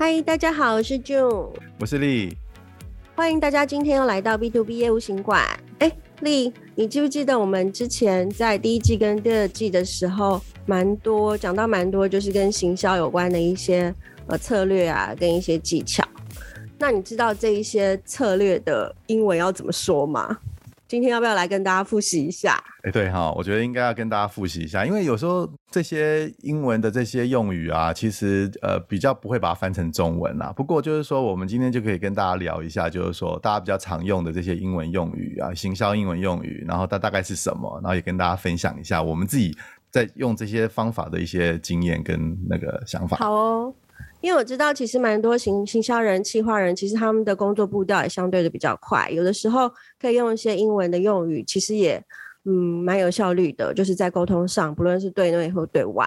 嗨，大家好，我是 June，我是丽，欢迎大家今天又来到 B to B 业务行馆。哎，丽，你记不记得我们之前在第一季跟第二季的时候，蛮多讲到蛮多，就是跟行销有关的一些呃策略啊，跟一些技巧。那你知道这一些策略的英文要怎么说吗？今天要不要来跟大家复习一下？哎、欸，对哈，我觉得应该要跟大家复习一下，因为有时候这些英文的这些用语啊，其实呃比较不会把它翻成中文啦。不过就是说，我们今天就可以跟大家聊一下，就是说大家比较常用的这些英文用语啊，行销英文用语，然后它大概是什么，然后也跟大家分享一下我们自己在用这些方法的一些经验跟那个想法。好哦。因为我知道，其实蛮多行行销人、企划人，其实他们的工作步调也相对的比较快，有的时候可以用一些英文的用语，其实也嗯蛮有效率的，就是在沟通上，不论是对内或对外。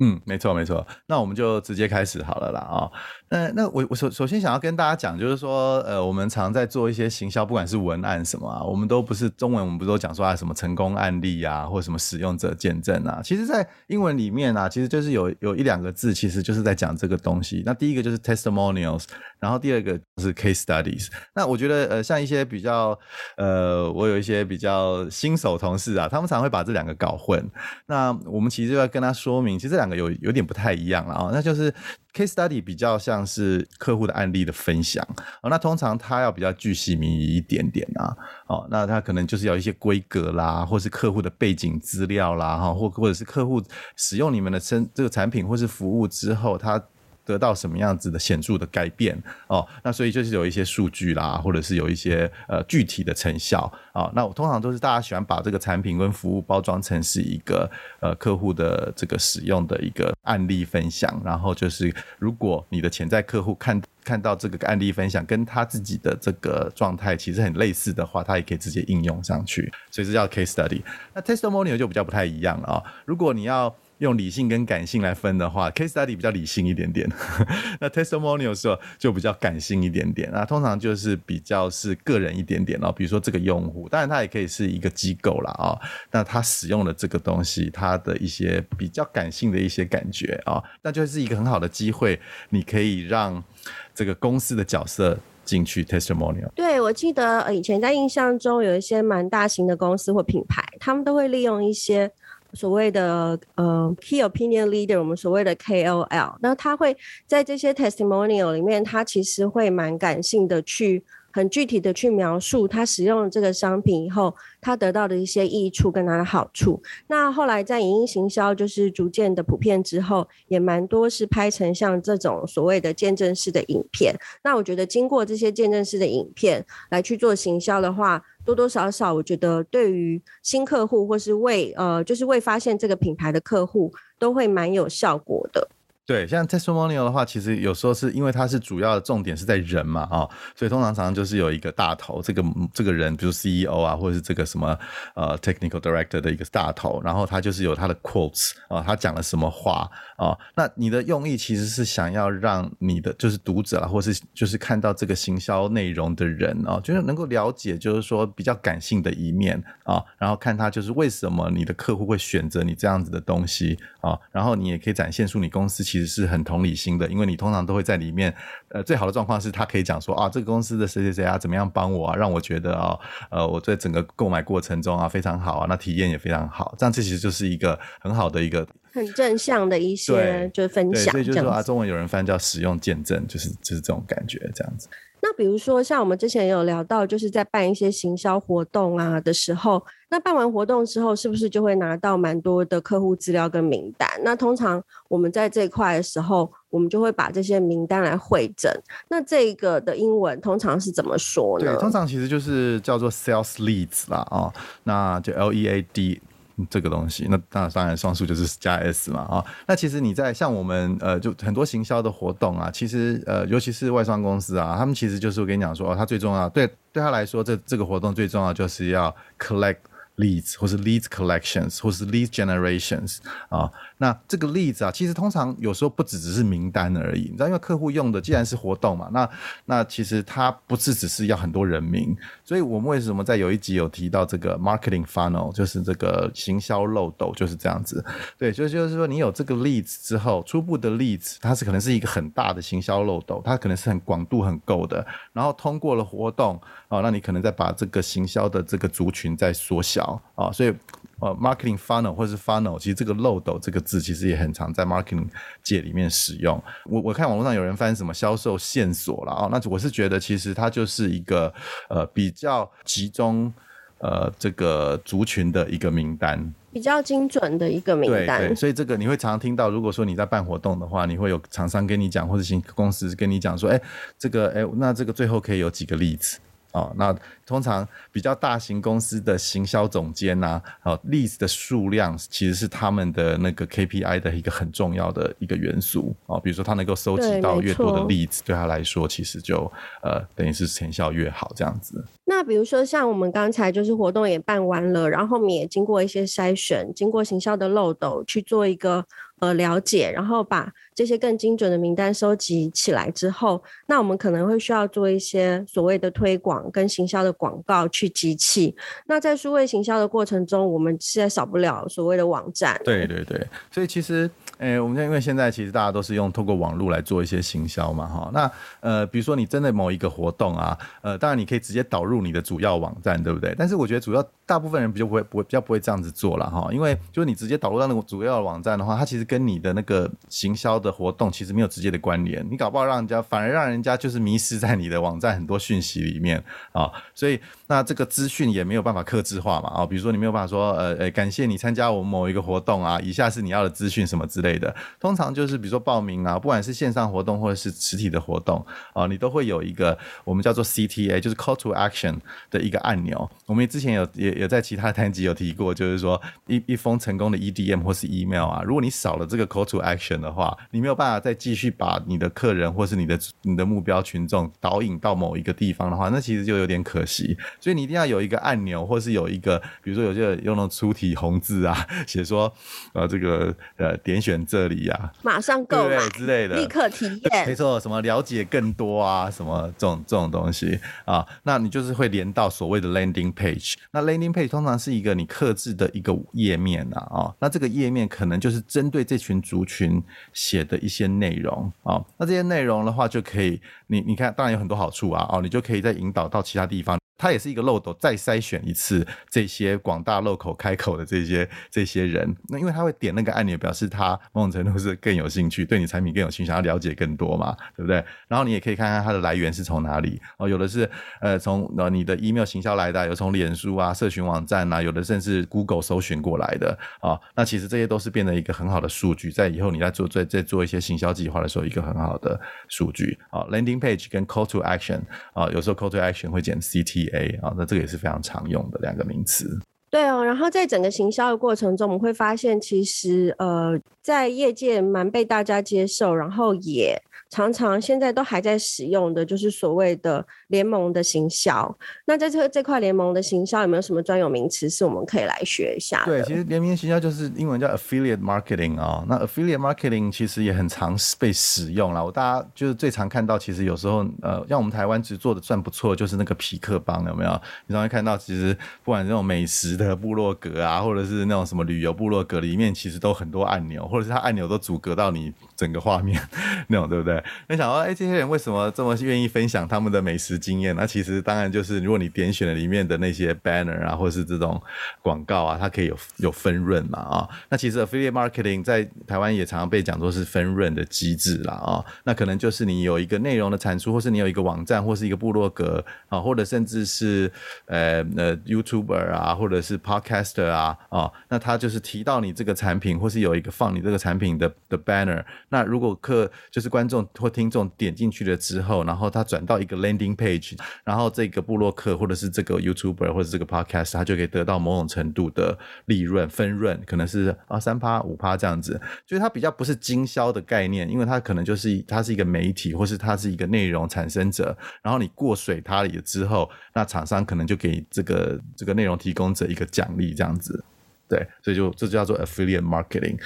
嗯，没错没错，那我们就直接开始好了啦啊、那那我我首首先想要跟大家讲，就是说，呃，我们常在做一些行销，不管是文案什么啊，我们都不是中文，我们不是都讲说啊什么成功案例啊，或什么使用者见证啊。其实，在英文里面啊，其实就是有有一两个字，其实就是在讲这个东西。那第一个就是 testimonials，然后第二个是 case studies。那我觉得，呃，像一些比较，呃，我有一些比较新手同事啊，他们常会把这两个搞混。那我们其实就要跟他说明，其实这两个有有点不太一样了啊，那就是 case study 比较像像是客户的案例的分享，哦，那通常他要比较具细名一点点啊，哦，那他可能就是要一些规格啦，或是客户的背景资料啦，哈，或或者是客户使用你们的生这个产品或是服务之后，他。得到什么样子的显著的改变哦？那所以就是有一些数据啦，或者是有一些呃具体的成效啊、那我通常都是大家喜欢把这个产品跟服务包装成是一个呃客户的这个使用的一个案例分享，然后就是如果你的潜在客户看看到这个案例分享跟他自己的这个状态其实很类似的话，他也可以直接应用上去，所以这叫 case study。那 testimonial 就比较不太一样了啊、如果你要用理性跟感性来分的话，case study 比较理性一点点，那 testimonial 时候就比较感性一点点。那通常就是比较是个人一点点哦，比如说这个用户，当然他也可以是一个机构啦啊。那他使用了这个东西，他的一些比较感性的一些感觉啊，那就是一个很好的机会，你可以让这个公司的角色进去 testimonial。对，我记得以前在印象中有一些蛮大型的公司或品牌，他们都会利用一些。所谓的呃 key opinion leader，我们所谓的 KOL，那他会在这些 testimonial 里面，他其实会蛮感性的去。很具体的去描述他使用了这个商品以后，他得到的一些益处跟他的好处。那后来在影音行销就是逐渐的普遍之后，也蛮多是拍成像这种所谓的见证式的影片。那我觉得经过这些见证式的影片来去做行销的话，多多少少我觉得对于新客户或是未呃就是未发现这个品牌的客户，都会蛮有效果的。对，像 testimonial 的话，其实有时候是因为它是主要的重点是在人嘛，啊、所以通常常常就是有一个大头，这个这个人，比如 CEO 啊，或者是这个什么呃 technical director 的一个大头，然后他就是有他的 quotes 啊、他讲了什么话啊、那你的用意其实是想要让你的就是读者啊，或是就是看到这个行销内容的人啊、就是能够了解，就是说比较感性的一面啊、然后看他就是为什么你的客户会选择你这样子的东西啊、然后你也可以展现出你公司。其实是很同理心的，因为你通常都会在里面，呃，最好的状况是他可以讲说啊，这个公司的谁谁谁啊，怎么样帮我啊，让我觉得啊，呃，我在整个购买过程中啊非常好啊，那体验也非常好，这样这其实就是一个很好的一个很正向的一些就是分享，所以就是说啊，中文有人翻叫使用见证，就是就是这种感觉这样子。那比如说，像我们之前也有聊到，就是在办一些行销活动啊的时候，那办完活动之后，是不是就会拿到蛮多的客户资料跟名单？那通常我们在这一块的时候，我们就会把这些名单来会整。那这个的英文通常是怎么说呢？对，通常其实就是叫做 sales leads 啦，啊，那就 L E A D。这个东西，那当然双数就是加 s 嘛啊。那其实你在像我们呃，就很多行销的活动啊，其实呃，尤其是外商公司啊，他们其实就是我跟你讲说，他最重要对对他来说，这这个活动最重要就是要 collect leads，或是 leads collections，或是 leads generations 啊。那这个 leads 啊，其实通常有时候不只只是名单而已，你知道，因为客户用的既然是活动嘛，那那其实它不是只是要很多人名，所以我们为什么在有一集有提到这个 marketing funnel，就是这个行销漏斗就是这样子。对，就就是说你有这个 leads 之后，初步的 leads 它是可能是一个很大的行销漏斗，它可能是很广度很够的，然后通过了活动啊，那你可能再把这个行销的这个族群再缩小啊，所以。呃，marketing funnel 或是 funnel，其实这个漏斗这个字其实也很常在 marketing 界里面使用。我我看网络上有人翻什么销售线索了啊，那我是觉得其实它就是一个呃比较集中呃这个族群的一个名单，比较精准的一个名单。对对，所以这个你会常常听到，如果说你在办活动的话，你会有厂商跟你讲，或者新公司跟你讲说，哎，这个哎，那这个最后可以有几个例子。哦，那通常比较大型公司的行销总监呐、啊，哦，leads 的数量其实是他们的那个 KPI 的一个很重要的一个元素哦。比如说他能够收集到越多的 leads，对，对他来说其实就呃等于是成效越好这样子。那比如说像我们刚才就是活动也办完了，然后我们也经过一些筛选，经过行销的漏斗去做一个。呃，了解，然后把这些更精准的名单收集起来之后，那我们可能会需要做一些所谓的推广跟行销的广告去集气。那在数位行销的过程中，我们现在少不了所谓的网站。对对对，所以其实。诶，我们因为现在其实大家都是用透过网络来做一些行销嘛，哈。那呃，比如说你真的某一个活动啊，呃，当然你可以直接导入你的主要网站，对不对？但是我觉得主要大部分人比较不会不会比较不会这样子做了哈，因为就是你直接导入到那个主要的网站的话，它其实跟你的那个行销的活动其实没有直接的关联，你搞不好让人家反而让人家就是迷失在你的网站很多讯息里面啊，所以那这个资讯也没有办法克制化嘛，啊，比如说你没有办法说呃呃感谢你参加我们某一个活动啊，以下是你要的资讯什么之类的，通常就是比如说报名啊，不管是线上活动或者是实体的活动啊，你都会有一个我们叫做 CTA，就是 Call to Action 的一个按钮。我们之前有也也在其他单集有提过，就是说一一封成功的 EDM 或是 email 啊，如果你少了这个 Call to Action 的话，你没有办法再继续把你的客人或是你的你的目标群众导引到某一个地方的话，那其实就有点可惜。所以你一定要有一个按钮，或是有一个，比如说有些人用那种粗体红字啊，写说呃这个呃点选这里。呀，马上购买之类的，立刻体验，没错，什么了解更多啊，什么这种这种东西啊，那你就是会连到所谓的 landing page。那 landing page 通常是一个你克制的一个页面啊，啊，那这个页面可能就是针对这群族群写的一些内容啊，那这些内容的话就可以，你你看，当然有很多好处啊，哦，你就可以再引导到其他地方。它也是一个漏斗，再筛选一次这些广大漏口开口的这些这些人。那因为他会点那个按钮，表示他某种程度是更有兴趣，对你产品更有兴趣，想要了解更多嘛，对不对？然后你也可以看看它的来源是从哪里哦，有的是呃从呃你的 email 行销来的，有从脸书啊、社群网站啊，有的甚至 Google 搜寻过来的啊、哦。那其实这些都是变成一个很好的数据，在以后你在做在在做一些行销计划的时候，一个很好的数据啊、哦。Landing page 跟 Call to Action 啊、哦，有时候 Call to Action 会减 CT。A 啊，那这个也是非常常用的两个名词。对哦，然后在整个行销的过程中，我们会发现，其实呃，在业界蛮被大家接受，然后也。常常现在都还在使用的就是所谓的联盟的行销。那在这这块联盟的行销有没有什么专有名词是我们可以来学一下？对，其实联盟行销就是英文叫 affiliate marketing 啊、哦。那 affiliate marketing 其实也很常被使用了。我大家就是最常看到，其实有时候呃，像我们台湾其实做的算不错，就是那个皮克邦有没有？你常会看到，其实不管这种美食的部落格啊，或者是那种什么旅游部落格里面，其实都很多按钮，或者是它按钮都阻隔到你整个画面 那种，对不对？你想说，哎、这些人为什么这么愿意分享他们的美食经验？那其实当然就是，如果你点选了里面的那些 banner 啊，或是这种广告啊，它可以有有分润嘛啊。那其实 affiliate marketing 在台湾也常常被讲作是分润的机制啦啊。那可能就是你有一个内容的产出，或是你有一个网站，或是一个部落格啊，或者甚至是呃呃 YouTuber 啊，或者是 Podcaster 啊啊，那他就是提到你这个产品，或是有一个放你这个产品的的 banner。那如果客就是观。众或听众点进去了之后，然后他转到一个 landing page，page，然后这个部落客或者是这个 YouTuber 或者这个 Podcast，他就可以得到某种程度的利润分润，可能是啊三趴五趴这样子，就是它比较不是经销的概念，因为它可能就是它是一个媒体，或是它是一个内容产生者，然后你过水它了之后，那厂商可能就给这个这个内容提供者一个奖励这样子，对，所以就这就叫做 affiliate marketing。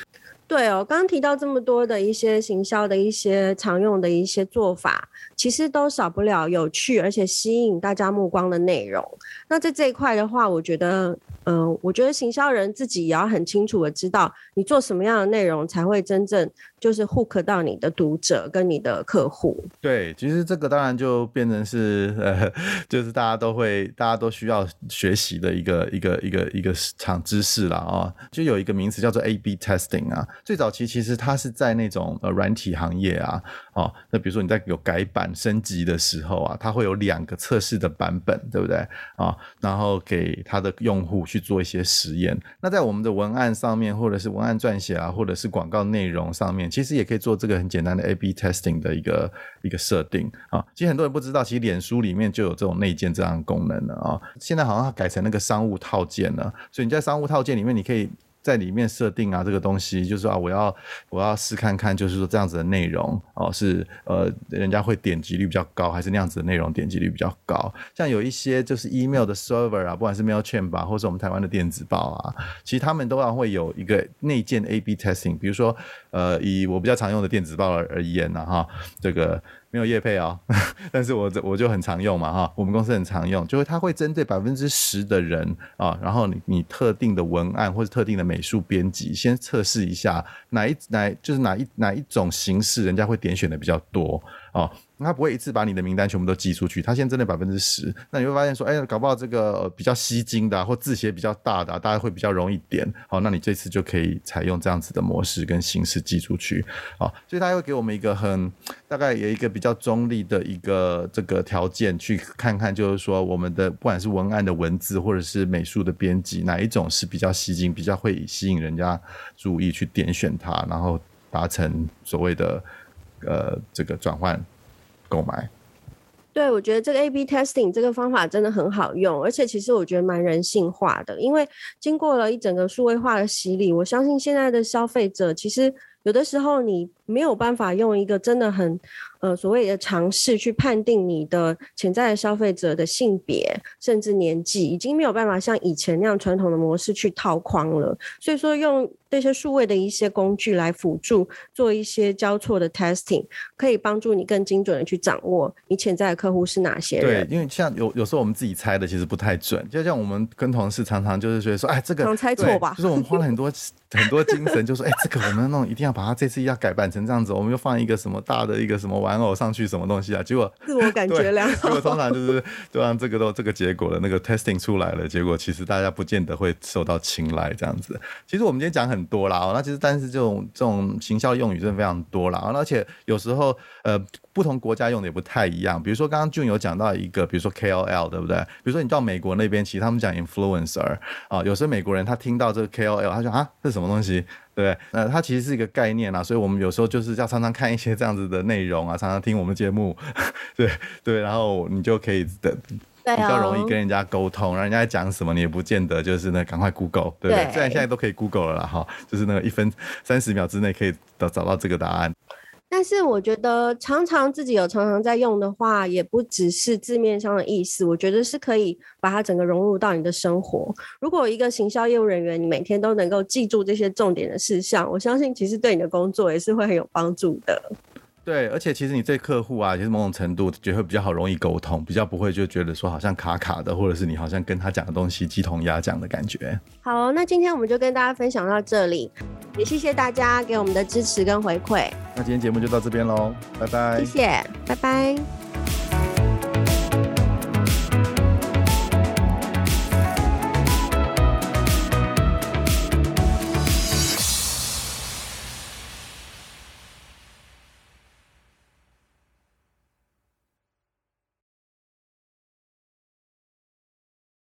对哦，刚刚提到这么多的一些行销的一些常用的一些做法，其实都少不了有趣而且吸引大家目光的内容。那在这一块的话，我觉得。嗯、我觉得行销人自己也要很清楚的知道，你做什么样的内容才会真正就是 hook 到你的读者跟你的客户。对，其实这个当然就变成是呃，就是大家都会，大家都需要学习的一个一个一个一个场知识了啊、哦。就有一个名词叫做 A/B testing 啊。最早期其实它是在那种呃软体行业啊，哦，那比如说你在有改版升级的时候啊，它会有两个测试的版本，对不对啊、然后给它的用户去。做一些实验，那在我们的文案上面，或者是文案撰写啊，或者是广告内容上面，其实也可以做这个很简单的 A/B testing 的一个一个设定啊。其实很多人不知道，其实脸书里面就有这种内建这样功能了啊。现在好像改成那个商务套件了，所以你在商务套件里面，你可以。在里面设定啊，这个东西就是说啊，我要我要试看看，就是说这样子的内容哦，是呃，人家会点击率比较高，还是那样子的内容点击率比较高？像有一些就是 email 的 server 啊，不管是 mail chain 吧，或是我们台湾的电子报啊，其实他们都要会有一个内建 A/B testing。比如说，呃，以我比较常用的电子报而言呢，哈，这个。没有业配哦，但是我我就很常用嘛哈，我们公司很常用，就是它会针对百分之十的人啊，然后你你特定的文案或者特定的美术编辑，先测试一下哪一哪就是哪一哪一种形式，人家会点选的比较多哦。他不会一次把你的名单全部都寄出去，他先针对百分之十，那你会发现说，哎，搞不好这个比较吸睛的、或字写比较大的、大家会比较容易点，好，那你这次就可以采用这样子的模式跟形式寄出去，好，所以他会给我们一个很大概有一个比较中立的一个这个条件，去看看就是说我们的不管是文案的文字或者是美术的编辑，哪一种是比较吸睛，比较会吸引人家注意去点选它，然后达成所谓的呃这个转换。购买，对，我觉得这个 A/B testing 这个方法真的很好用，而且其实我觉得蛮人性化的，因为经过了一整个数位化的洗礼，我相信现在的消费者其实有的时候你没有办法用一个真的很。呃，所谓的尝试去判定你的潜在的消费者的性别甚至年纪，已经没有办法像以前那样传统的模式去套框了。所以说，用这些数位的一些工具来辅助做一些交错的 testing，可以帮助你更精准的去掌握你潜在的客户是哪些人。对，因为像有有时候我们自己猜的其实不太准，就像我们跟同事常常就是觉得说，哎，这个常猜错吧？就是我们花了很多 很多精神，就说，哎，这个我们那种一定要把它这次要改版成这样子，我们就放一个什么大的一个什么。玩偶上去什么东西啊？结果 自我感觉良好。结果通常就是就让这个都这个结果了，那个 testing 出来了，结果其实大家不见得会受到青睐这样子。其实我们今天讲很多啦，那其实但是这种这种行销用语真的非常多啦，而且有时候呃不同国家用的也不太一样。比如说刚刚 June 有讲到一个，比如说 KOL 对不对？比如说你到美国那边，其实他们讲 influencer 啊，有时候美国人他听到这个 KOL，他说啊这是什么东西？对，呃，它其实是一个概念啦，所以我们有时候就是要常常看一些这样子的内容啊，常常听我们节目，对对，然后你就可以的比较容易跟人家沟通，然后人家讲什么你也不见得就是那赶快 Google，对不对？虽然现在都可以 Google 了啦，哈，就是那个一分三十秒之内可以找找到这个答案。但是我觉得，常常自己有常常在用的话，也不只是字面上的意思。我觉得是可以把它整个融入到你的生活。如果一个行销业务人员，你每天都能够记住这些重点的事项，我相信其实对你的工作也是会很有帮助的。对，而且其实你对客户啊，其实某种程度就会比较好容易沟通，比较不会就觉得说好像卡卡的，或者是你好像跟他讲的东西鸡同鸭讲的感觉。好，那今天我们就跟大家分享到这里，也谢谢大家给我们的支持跟回馈。那今天节目就到这边喽，拜拜。谢谢，拜拜。